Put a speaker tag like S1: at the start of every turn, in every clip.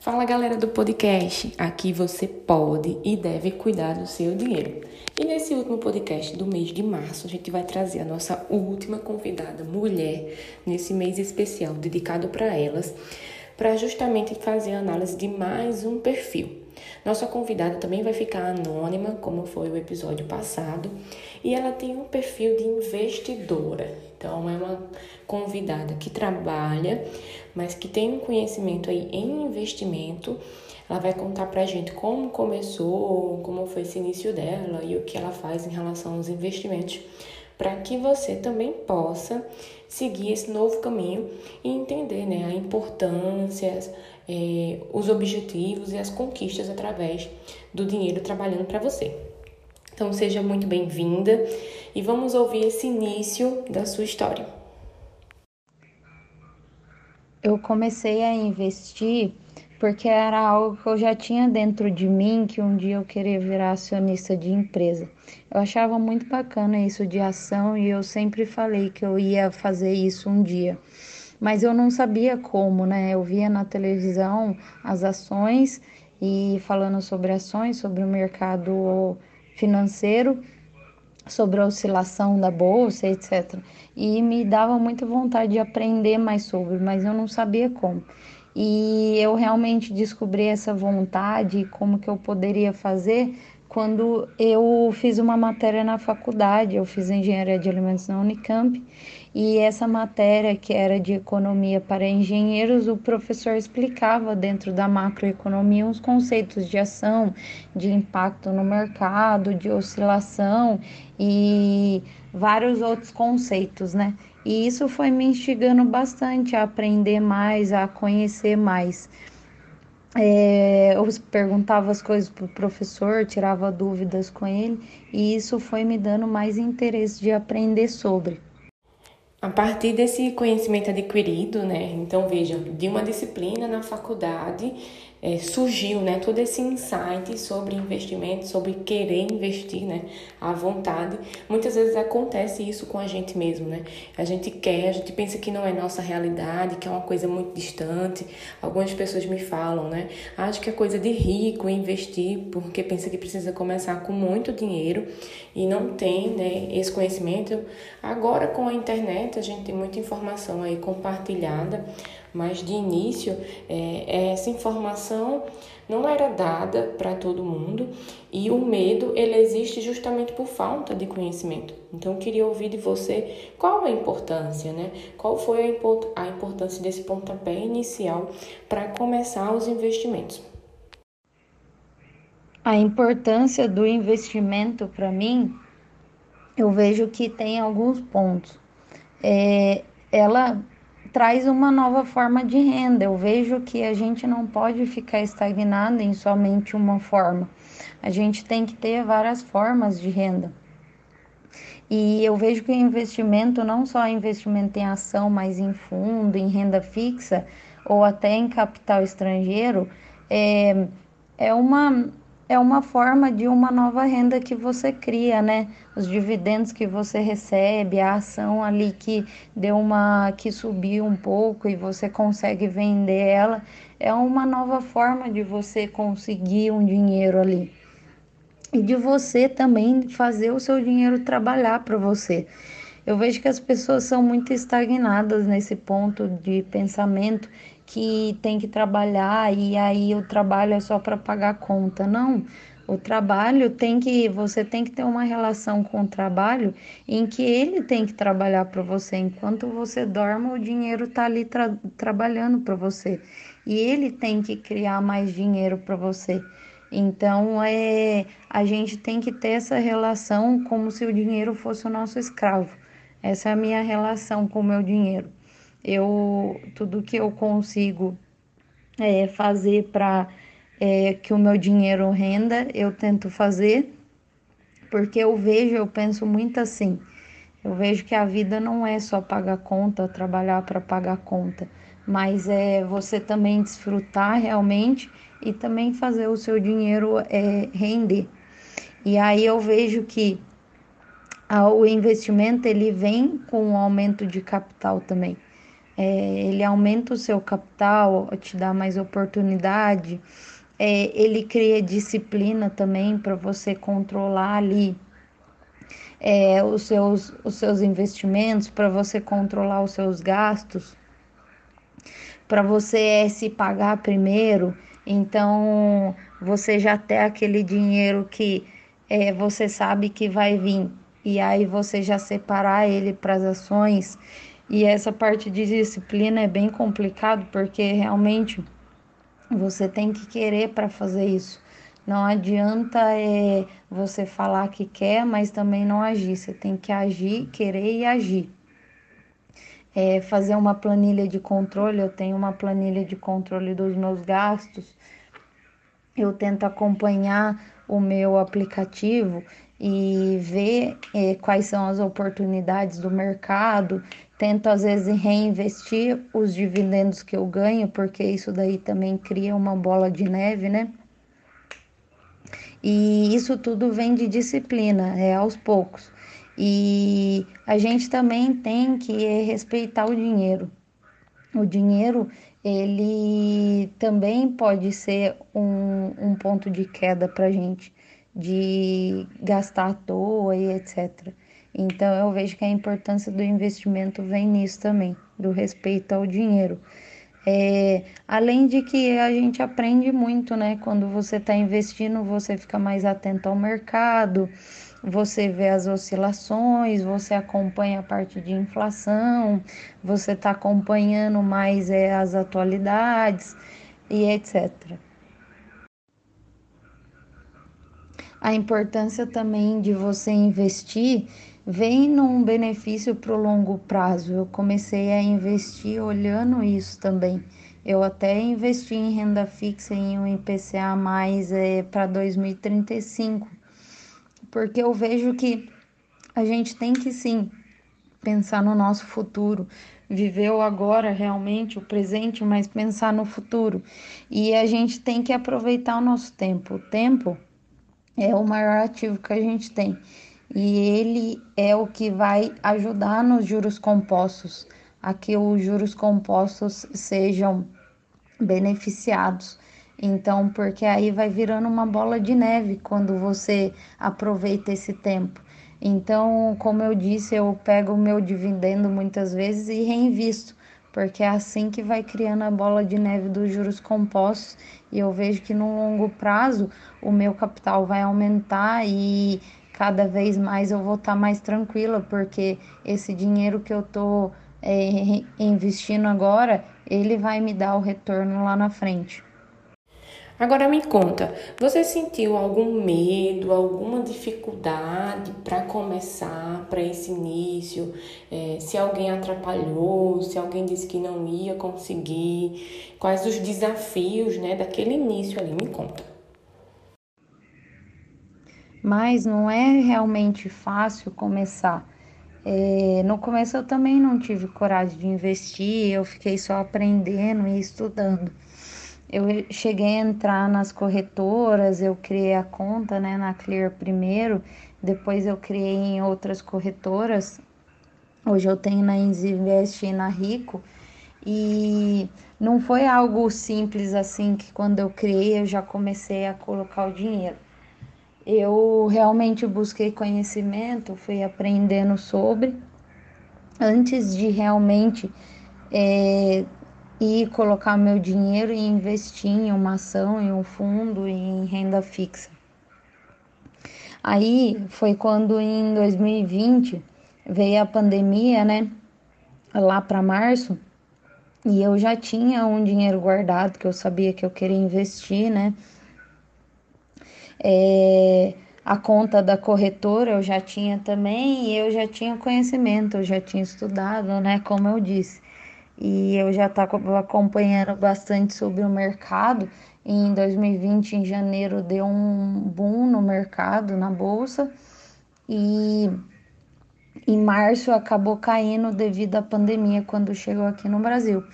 S1: Fala galera do podcast, aqui você pode e deve cuidar do seu dinheiro. E nesse último podcast do mês de março, a gente vai trazer a nossa última convidada mulher nesse mês especial dedicado para elas, para justamente fazer a análise de mais um perfil. Nossa convidada também vai ficar anônima, como foi o episódio passado, e ela tem um perfil de investidora. Então, é uma convidada que trabalha, mas que tem um conhecimento aí em investimento. Ela vai contar pra gente como começou, como foi esse início dela e o que ela faz em relação aos investimentos, para que você também possa seguir esse novo caminho e entender né, a importância, é, os objetivos e as conquistas através do dinheiro trabalhando para você. Então seja muito bem-vinda e vamos ouvir esse início da sua história.
S2: Eu comecei a investir porque era algo que eu já tinha dentro de mim que um dia eu queria virar acionista de empresa. Eu achava muito bacana isso de ação e eu sempre falei que eu ia fazer isso um dia. Mas eu não sabia como, né? Eu via na televisão as ações e falando sobre ações, sobre o mercado financeiro, sobre a oscilação da bolsa, etc. E me dava muita vontade de aprender mais sobre, mas eu não sabia como. E eu realmente descobri essa vontade, como que eu poderia fazer quando eu fiz uma matéria na faculdade, eu fiz engenharia de alimentos na Unicamp, e essa matéria que era de economia para engenheiros, o professor explicava dentro da macroeconomia os conceitos de ação, de impacto no mercado, de oscilação e vários outros conceitos, né? E isso foi me instigando bastante a aprender mais, a conhecer mais. É, eu perguntava as coisas para o professor, tirava dúvidas com ele, e isso foi me dando mais interesse de aprender sobre.
S1: A partir desse conhecimento adquirido, né? Então veja, de uma disciplina na faculdade, é, surgiu né, todo esse insight sobre investimento, sobre querer investir né, à vontade. Muitas vezes acontece isso com a gente mesmo, né? A gente quer, a gente pensa que não é nossa realidade, que é uma coisa muito distante. Algumas pessoas me falam, né? Acho que é coisa de rico investir, porque pensa que precisa começar com muito dinheiro e não tem né, esse conhecimento. Agora com a internet a gente tem muita informação aí compartilhada mas de início é, essa informação não era dada para todo mundo e o medo ele existe justamente por falta de conhecimento. Então eu queria ouvir de você qual a importância, né? Qual foi a, import a importância desse pontapé inicial para começar os investimentos?
S2: A importância do investimento para mim, eu vejo que tem alguns pontos. É, ela traz uma nova forma de renda. Eu vejo que a gente não pode ficar estagnado em somente uma forma. A gente tem que ter várias formas de renda. E eu vejo que o investimento, não só investimento em ação, mas em fundo, em renda fixa ou até em capital estrangeiro, é, é uma é uma forma de uma nova renda que você cria, né? Os dividendos que você recebe, a ação ali que deu uma que subiu um pouco e você consegue vender ela, é uma nova forma de você conseguir um dinheiro ali. E de você também fazer o seu dinheiro trabalhar para você. Eu vejo que as pessoas são muito estagnadas nesse ponto de pensamento que tem que trabalhar e aí o trabalho é só para pagar conta. Não. O trabalho tem que você tem que ter uma relação com o trabalho em que ele tem que trabalhar para você. Enquanto você dorme, o dinheiro está ali tra trabalhando para você. E ele tem que criar mais dinheiro para você. Então, é, a gente tem que ter essa relação como se o dinheiro fosse o nosso escravo. Essa é a minha relação com o meu dinheiro. Eu tudo que eu consigo é, fazer para é, que o meu dinheiro renda, eu tento fazer, porque eu vejo, eu penso muito assim. Eu vejo que a vida não é só pagar conta, trabalhar para pagar conta, mas é você também desfrutar realmente e também fazer o seu dinheiro é, render. E aí eu vejo que o investimento ele vem com um aumento de capital também. É, ele aumenta o seu capital, te dá mais oportunidade, é, ele cria disciplina também para você controlar ali é, os, seus, os seus investimentos, para você controlar os seus gastos, para você é, se pagar primeiro. Então você já tem aquele dinheiro que é, você sabe que vai vir e aí você já separar ele para as ações. E essa parte de disciplina é bem complicado porque realmente você tem que querer para fazer isso. Não adianta é, você falar que quer, mas também não agir. Você tem que agir, querer e agir. É, fazer uma planilha de controle, eu tenho uma planilha de controle dos meus gastos. Eu tento acompanhar o meu aplicativo e ver é, quais são as oportunidades do mercado. Tento às vezes reinvestir os dividendos que eu ganho, porque isso daí também cria uma bola de neve, né? E isso tudo vem de disciplina, é aos poucos. E a gente também tem que respeitar o dinheiro. O dinheiro, ele também pode ser um, um ponto de queda para gente de gastar à toa e etc. Então eu vejo que a importância do investimento vem nisso também, do respeito ao dinheiro. É, além de que a gente aprende muito, né? Quando você está investindo, você fica mais atento ao mercado, você vê as oscilações, você acompanha a parte de inflação, você está acompanhando mais é, as atualidades e etc. a importância também de você investir vem num benefício para o longo prazo. Eu comecei a investir olhando isso também. Eu até investi em renda fixa em um IPCA mais é, para 2035, porque eu vejo que a gente tem que sim pensar no nosso futuro, viver o agora realmente, o presente, mas pensar no futuro. E a gente tem que aproveitar o nosso tempo. O tempo é o maior ativo que a gente tem. E ele é o que vai ajudar nos juros compostos, a que os juros compostos sejam beneficiados. Então, porque aí vai virando uma bola de neve quando você aproveita esse tempo. Então, como eu disse, eu pego o meu dividendo muitas vezes e reinvisto porque é assim que vai criando a bola de neve dos juros compostos e eu vejo que no longo prazo o meu capital vai aumentar e cada vez mais eu vou estar mais tranquila, porque esse dinheiro que eu estou é, investindo agora, ele vai me dar o retorno lá na frente.
S1: Agora me conta, você sentiu algum medo, alguma dificuldade para começar, para esse início? É, se alguém atrapalhou, se alguém disse que não ia conseguir? Quais os desafios né, daquele início ali? Me conta.
S2: Mas não é realmente fácil começar. É, no começo eu também não tive coragem de investir, eu fiquei só aprendendo e estudando. Eu cheguei a entrar nas corretoras, eu criei a conta né, na Clear primeiro, depois eu criei em outras corretoras. Hoje eu tenho na Invest e na Rico. E não foi algo simples assim que quando eu criei eu já comecei a colocar o dinheiro. Eu realmente busquei conhecimento, fui aprendendo sobre antes de realmente é, e colocar meu dinheiro e investir em uma ação, em um fundo, em renda fixa. Aí foi quando em 2020 veio a pandemia, né? Lá para março, e eu já tinha um dinheiro guardado que eu sabia que eu queria investir, né? É, a conta da corretora eu já tinha também e eu já tinha conhecimento, eu já tinha estudado, né? Como eu disse e eu já estava acompanhando bastante sobre o mercado. Em 2020, em janeiro, deu um boom no mercado, na bolsa, e em março acabou caindo devido à pandemia quando chegou aqui no Brasil.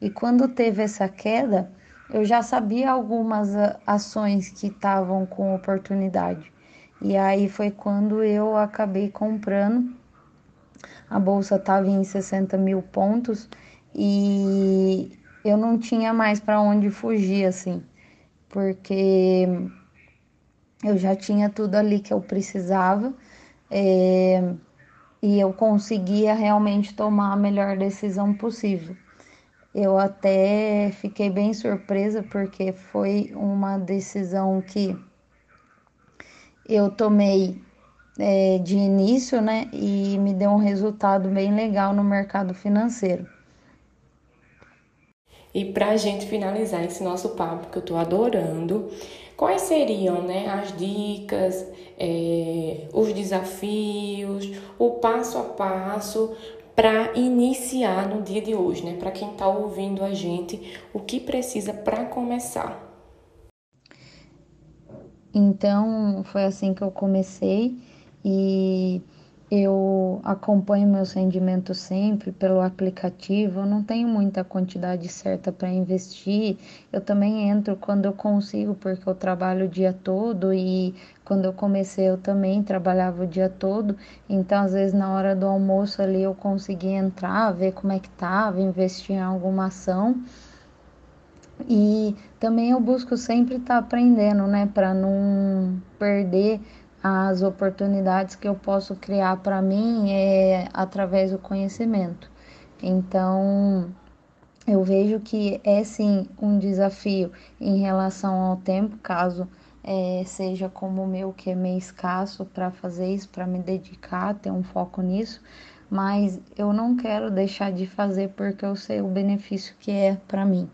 S2: E quando teve essa queda, eu já sabia algumas ações que estavam com oportunidade. E aí foi quando eu acabei comprando. A bolsa estava em 60 mil pontos e eu não tinha mais para onde fugir assim, porque eu já tinha tudo ali que eu precisava é, e eu conseguia realmente tomar a melhor decisão possível. Eu até fiquei bem surpresa porque foi uma decisão que eu tomei é, de início, né? E me deu um resultado bem legal no mercado financeiro.
S1: E para a gente finalizar esse nosso papo, que eu estou adorando, quais seriam né, as dicas, é, os desafios, o passo a passo para iniciar no dia de hoje, né? Para quem está ouvindo a gente, o que precisa para começar?
S2: Então, foi assim que eu comecei e eu acompanho meus rendimentos sempre pelo aplicativo. Eu não tenho muita quantidade certa para investir. Eu também entro quando eu consigo, porque eu trabalho o dia todo e quando eu comecei eu também trabalhava o dia todo. Então, às vezes na hora do almoço ali eu consegui entrar, ver como é que tava, investir em alguma ação. E também eu busco sempre estar tá aprendendo, né, para não perder as oportunidades que eu posso criar para mim é através do conhecimento. Então, eu vejo que é sim um desafio em relação ao tempo, caso é, seja como o meu, que é meio escasso para fazer isso, para me dedicar, ter um foco nisso, mas eu não quero deixar de fazer porque eu sei o benefício que é para mim.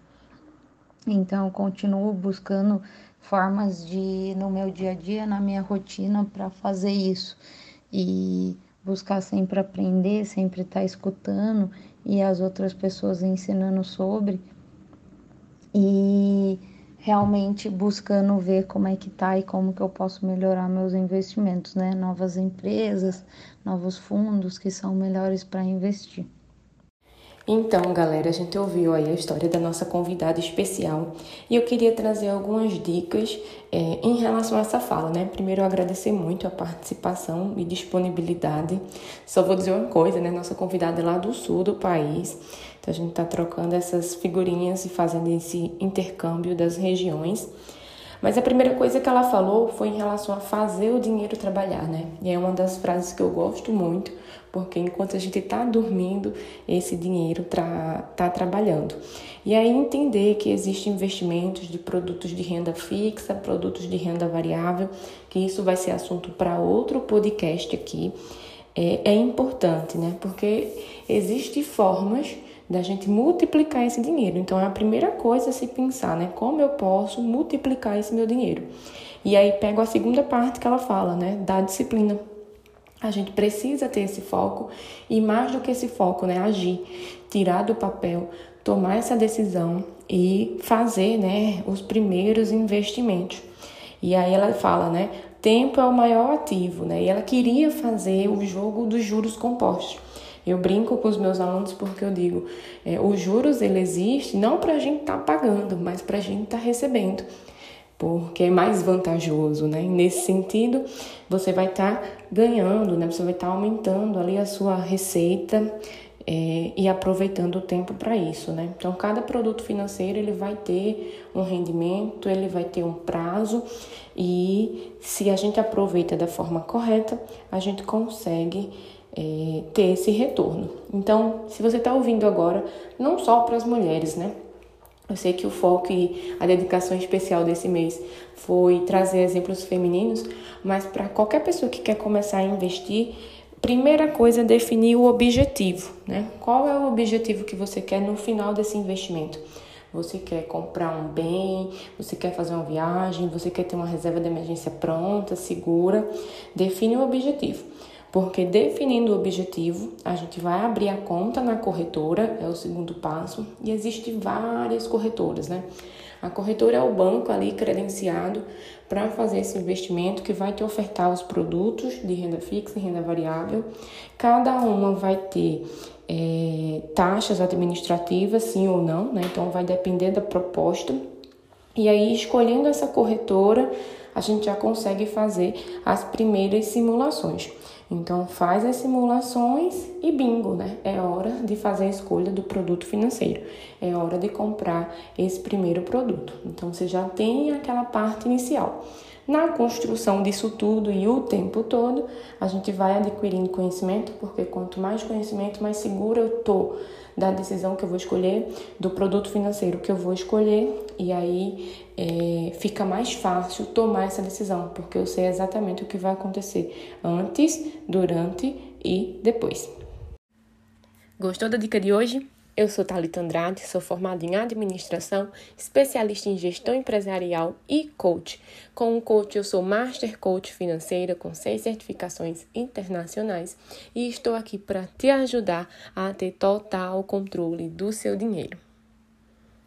S2: Então, eu continuo buscando formas de, no meu dia a dia, na minha rotina, para fazer isso. E buscar sempre aprender, sempre estar tá escutando e as outras pessoas ensinando sobre. E realmente buscando ver como é que tá e como que eu posso melhorar meus investimentos, né? Novas empresas, novos fundos que são melhores para investir.
S1: Então, galera, a gente ouviu aí a história da nossa convidada especial e eu queria trazer algumas dicas é, em relação a essa fala, né? Primeiro, agradecer muito a participação e disponibilidade. Só vou dizer uma coisa, né? Nossa convidada é lá do sul do país, então a gente tá trocando essas figurinhas e fazendo esse intercâmbio das regiões. Mas a primeira coisa que ela falou foi em relação a fazer o dinheiro trabalhar, né? E é uma das frases que eu gosto muito porque enquanto a gente está dormindo, esse dinheiro está tá trabalhando. E aí entender que existem investimentos de produtos de renda fixa, produtos de renda variável, que isso vai ser assunto para outro podcast aqui, é, é importante, né? Porque existem formas da gente multiplicar esse dinheiro. Então, é a primeira coisa a se pensar, né? Como eu posso multiplicar esse meu dinheiro? E aí pego a segunda parte que ela fala, né? Da disciplina. A gente precisa ter esse foco e mais do que esse foco, né, agir, tirar do papel, tomar essa decisão e fazer, né, os primeiros investimentos. E aí ela fala, né, tempo é o maior ativo, né? E ela queria fazer o jogo dos juros compostos. Eu brinco com os meus alunos porque eu digo, é, os juros ele existe não para a gente estar tá pagando, mas para a gente estar tá recebendo porque é mais vantajoso, né? nesse sentido, você vai estar tá ganhando, né? Você vai estar tá aumentando ali a sua receita é, e aproveitando o tempo para isso, né? Então, cada produto financeiro ele vai ter um rendimento, ele vai ter um prazo e se a gente aproveita da forma correta, a gente consegue é, ter esse retorno. Então, se você está ouvindo agora, não só para as mulheres, né? Eu sei que o foco e a dedicação especial desse mês foi trazer exemplos femininos, mas para qualquer pessoa que quer começar a investir, primeira coisa é definir o objetivo, né? Qual é o objetivo que você quer no final desse investimento? Você quer comprar um bem, você quer fazer uma viagem, você quer ter uma reserva de emergência pronta, segura. Define o objetivo porque definindo o objetivo, a gente vai abrir a conta na corretora, é o segundo passo, e existem várias corretoras, né? A corretora é o banco ali credenciado para fazer esse investimento que vai te ofertar os produtos de renda fixa e renda variável. Cada uma vai ter é, taxas administrativas, sim ou não, né? Então vai depender da proposta. E aí, escolhendo essa corretora, a gente já consegue fazer as primeiras simulações. Então faz as simulações e bingo, né? É hora de fazer a escolha do produto financeiro. É hora de comprar esse primeiro produto. Então você já tem aquela parte inicial. Na construção disso tudo e o tempo todo, a gente vai adquirindo conhecimento, porque quanto mais conhecimento, mais segura eu tô da decisão que eu vou escolher, do produto financeiro que eu vou escolher, e aí é, fica mais fácil tomar essa decisão, porque eu sei exatamente o que vai acontecer antes, durante e depois. Gostou da dica de hoje? Eu sou Thalita Andrade, sou formada em administração, especialista em gestão empresarial e coach. Com o coach, eu sou Master Coach Financeira com seis certificações internacionais e estou aqui para te ajudar a ter total controle do seu dinheiro.